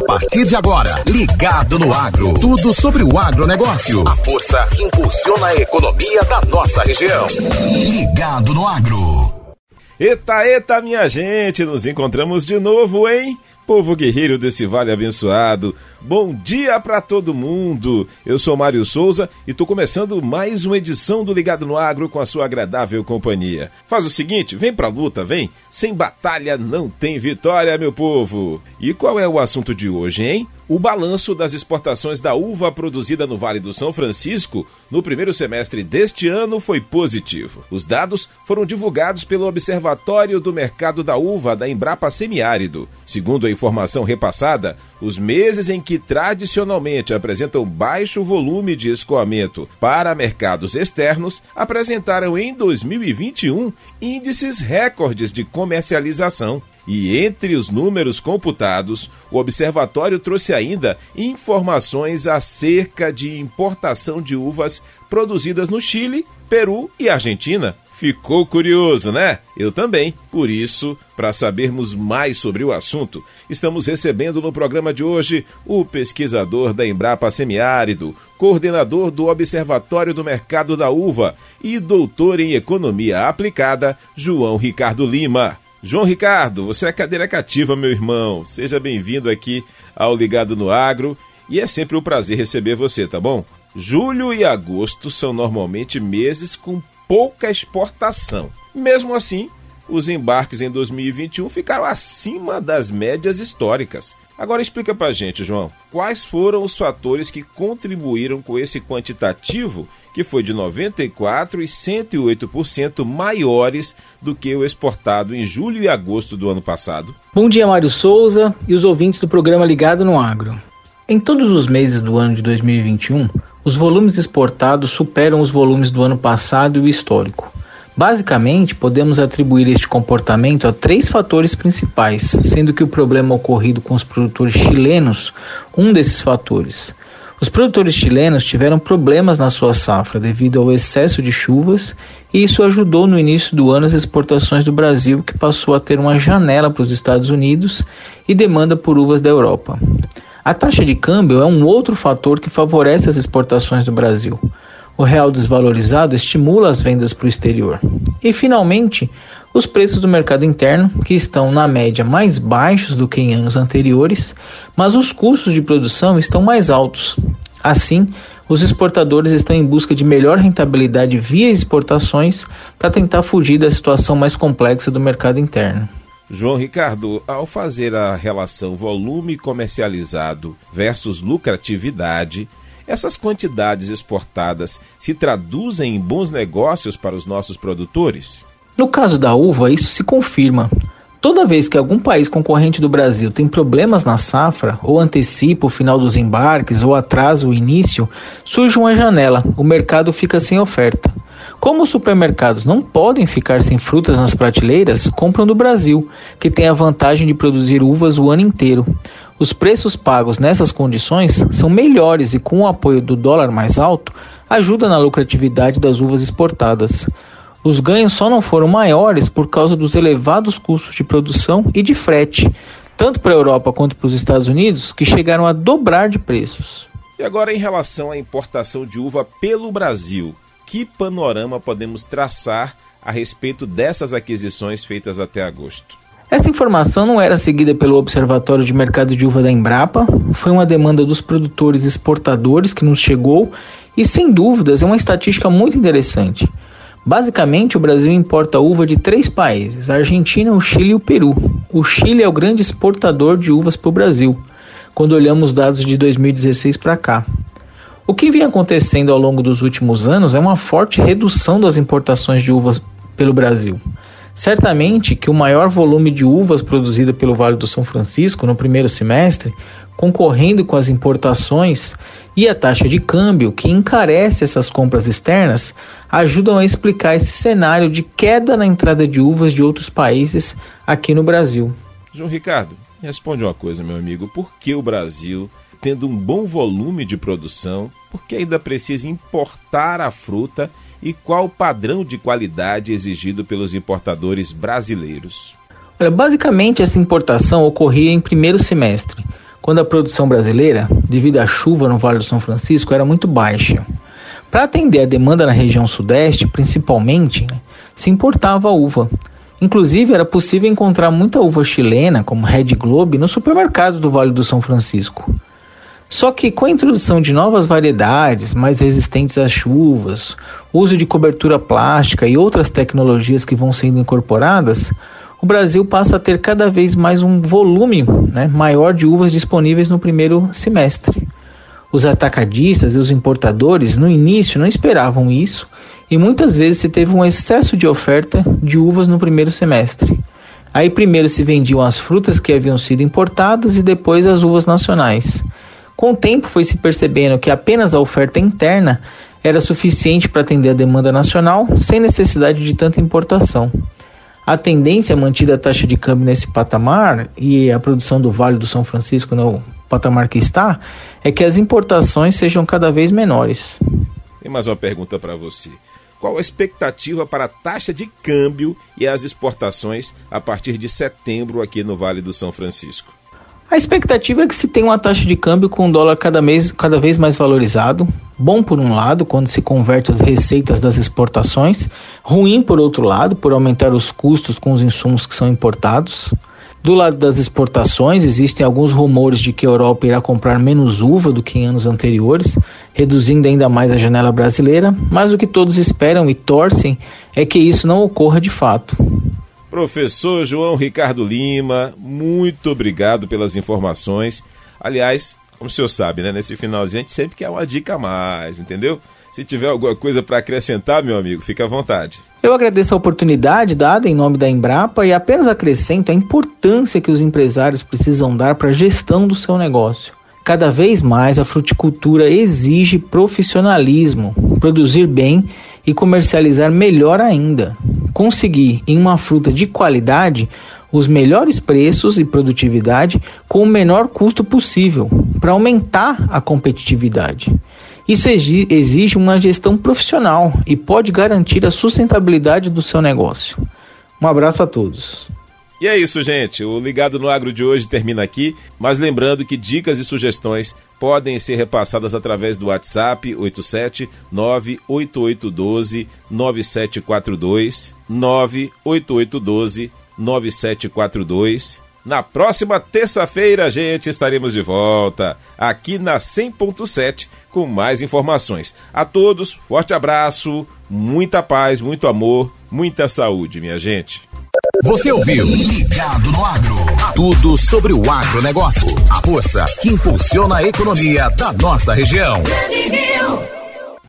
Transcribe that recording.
A partir de agora, Ligado no Agro. Tudo sobre o agronegócio. A força que impulsiona a economia da nossa região. Ligado no Agro. Eita, eita, minha gente, nos encontramos de novo, hein? Povo guerreiro desse vale abençoado, bom dia para todo mundo. Eu sou Mário Souza e tô começando mais uma edição do Ligado no Agro com a sua agradável companhia. Faz o seguinte, vem pra luta, vem. Sem batalha não tem vitória, meu povo. E qual é o assunto de hoje, hein? O balanço das exportações da uva produzida no Vale do São Francisco no primeiro semestre deste ano foi positivo. Os dados foram divulgados pelo Observatório do Mercado da Uva da Embrapa Semiárido. Segundo a informação repassada, os meses em que tradicionalmente apresentam baixo volume de escoamento para mercados externos apresentaram em 2021 índices recordes de comercialização. E entre os números computados, o observatório trouxe ainda informações acerca de importação de uvas produzidas no Chile, Peru e Argentina. Ficou curioso, né? Eu também. Por isso, para sabermos mais sobre o assunto, estamos recebendo no programa de hoje o pesquisador da Embrapa Semiárido, coordenador do Observatório do Mercado da Uva e doutor em Economia Aplicada, João Ricardo Lima. João Ricardo, você é cadeira cativa, meu irmão. Seja bem-vindo aqui ao Ligado no Agro e é sempre um prazer receber você, tá bom? Julho e agosto são normalmente meses com pouca exportação. Mesmo assim, os embarques em 2021 ficaram acima das médias históricas. Agora explica pra gente, João, quais foram os fatores que contribuíram com esse quantitativo que foi de 94% e 108% maiores do que o exportado em julho e agosto do ano passado. Bom dia, Mário Souza e os ouvintes do programa Ligado no Agro. Em todos os meses do ano de 2021, os volumes exportados superam os volumes do ano passado e o histórico. Basicamente, podemos atribuir este comportamento a três fatores principais, sendo que o problema ocorrido com os produtores chilenos, um desses fatores. Os produtores chilenos tiveram problemas na sua safra devido ao excesso de chuvas, e isso ajudou no início do ano as exportações do Brasil, que passou a ter uma janela para os Estados Unidos e demanda por uvas da Europa. A taxa de câmbio é um outro fator que favorece as exportações do Brasil. O real desvalorizado estimula as vendas para o exterior. E, finalmente, os preços do mercado interno, que estão na média mais baixos do que em anos anteriores, mas os custos de produção estão mais altos. Assim, os exportadores estão em busca de melhor rentabilidade via exportações para tentar fugir da situação mais complexa do mercado interno. João Ricardo, ao fazer a relação volume comercializado versus lucratividade, essas quantidades exportadas se traduzem em bons negócios para os nossos produtores? No caso da uva, isso se confirma. Toda vez que algum país concorrente do Brasil tem problemas na safra, ou antecipa o final dos embarques, ou atrasa o início, surge uma janela, o mercado fica sem oferta. Como os supermercados não podem ficar sem frutas nas prateleiras, compram do Brasil, que tem a vantagem de produzir uvas o ano inteiro. Os preços pagos nessas condições são melhores e, com o apoio do dólar mais alto, ajuda na lucratividade das uvas exportadas. Os ganhos só não foram maiores por causa dos elevados custos de produção e de frete, tanto para a Europa quanto para os Estados Unidos, que chegaram a dobrar de preços. E agora, em relação à importação de uva pelo Brasil, que panorama podemos traçar a respeito dessas aquisições feitas até agosto? Essa informação não era seguida pelo Observatório de Mercado de Uva da Embrapa, foi uma demanda dos produtores exportadores que nos chegou e, sem dúvidas, é uma estatística muito interessante. Basicamente, o Brasil importa uva de três países: a Argentina, o Chile e o Peru. O Chile é o grande exportador de uvas para o Brasil, quando olhamos dados de 2016 para cá. O que vem acontecendo ao longo dos últimos anos é uma forte redução das importações de uvas pelo Brasil. Certamente que o maior volume de uvas produzida pelo Vale do São Francisco no primeiro semestre, concorrendo com as importações e a taxa de câmbio, que encarece essas compras externas, ajudam a explicar esse cenário de queda na entrada de uvas de outros países aqui no Brasil. João Ricardo, responde uma coisa, meu amigo: por que o Brasil, tendo um bom volume de produção, por que ainda precisa importar a fruta e qual o padrão de qualidade exigido pelos importadores brasileiros? Olha, basicamente essa importação ocorria em primeiro semestre, quando a produção brasileira, devido à chuva no Vale do São Francisco, era muito baixa. Para atender a demanda na região sudeste, principalmente, né, se importava uva. Inclusive, era possível encontrar muita uva chilena, como Red Globe, no supermercado do Vale do São Francisco. Só que com a introdução de novas variedades mais resistentes às chuvas, uso de cobertura plástica e outras tecnologias que vão sendo incorporadas, o Brasil passa a ter cada vez mais um volume né, maior de uvas disponíveis no primeiro semestre. Os atacadistas e os importadores no início não esperavam isso e muitas vezes se teve um excesso de oferta de uvas no primeiro semestre. Aí primeiro se vendiam as frutas que haviam sido importadas e depois as uvas nacionais. Com o tempo foi se percebendo que apenas a oferta interna era suficiente para atender a demanda nacional, sem necessidade de tanta importação. A tendência mantida a taxa de câmbio nesse patamar e a produção do Vale do São Francisco no patamar que está é que as importações sejam cada vez menores. Tem mais uma pergunta para você. Qual a expectativa para a taxa de câmbio e as exportações a partir de setembro aqui no Vale do São Francisco? A expectativa é que se tenha uma taxa de câmbio com o dólar cada, mês, cada vez mais valorizado, bom por um lado, quando se converte as receitas das exportações, ruim por outro lado, por aumentar os custos com os insumos que são importados. Do lado das exportações, existem alguns rumores de que a Europa irá comprar menos uva do que em anos anteriores, reduzindo ainda mais a janela brasileira, mas o que todos esperam e torcem é que isso não ocorra de fato. Professor João Ricardo Lima, muito obrigado pelas informações. Aliás, como o senhor sabe, né, nesse final a gente sempre quer uma dica a mais, entendeu? Se tiver alguma coisa para acrescentar, meu amigo, fica à vontade. Eu agradeço a oportunidade dada em nome da Embrapa e apenas acrescento a importância que os empresários precisam dar para a gestão do seu negócio. Cada vez mais a fruticultura exige profissionalismo, produzir bem e comercializar melhor ainda. Conseguir em uma fruta de qualidade os melhores preços e produtividade com o menor custo possível para aumentar a competitividade. Isso exige uma gestão profissional e pode garantir a sustentabilidade do seu negócio. Um abraço a todos. E é isso, gente. O Ligado no Agro de hoje termina aqui, mas lembrando que dicas e sugestões podem ser repassadas através do WhatsApp 87 98812 9742 98812 9742. Na próxima terça-feira, gente, estaremos de volta aqui na 100.7 com mais informações. A todos, forte abraço, muita paz, muito amor, muita saúde, minha gente. Você ouviu Ligado no Agro. Tudo sobre o agronegócio. A força que impulsiona a economia da nossa região.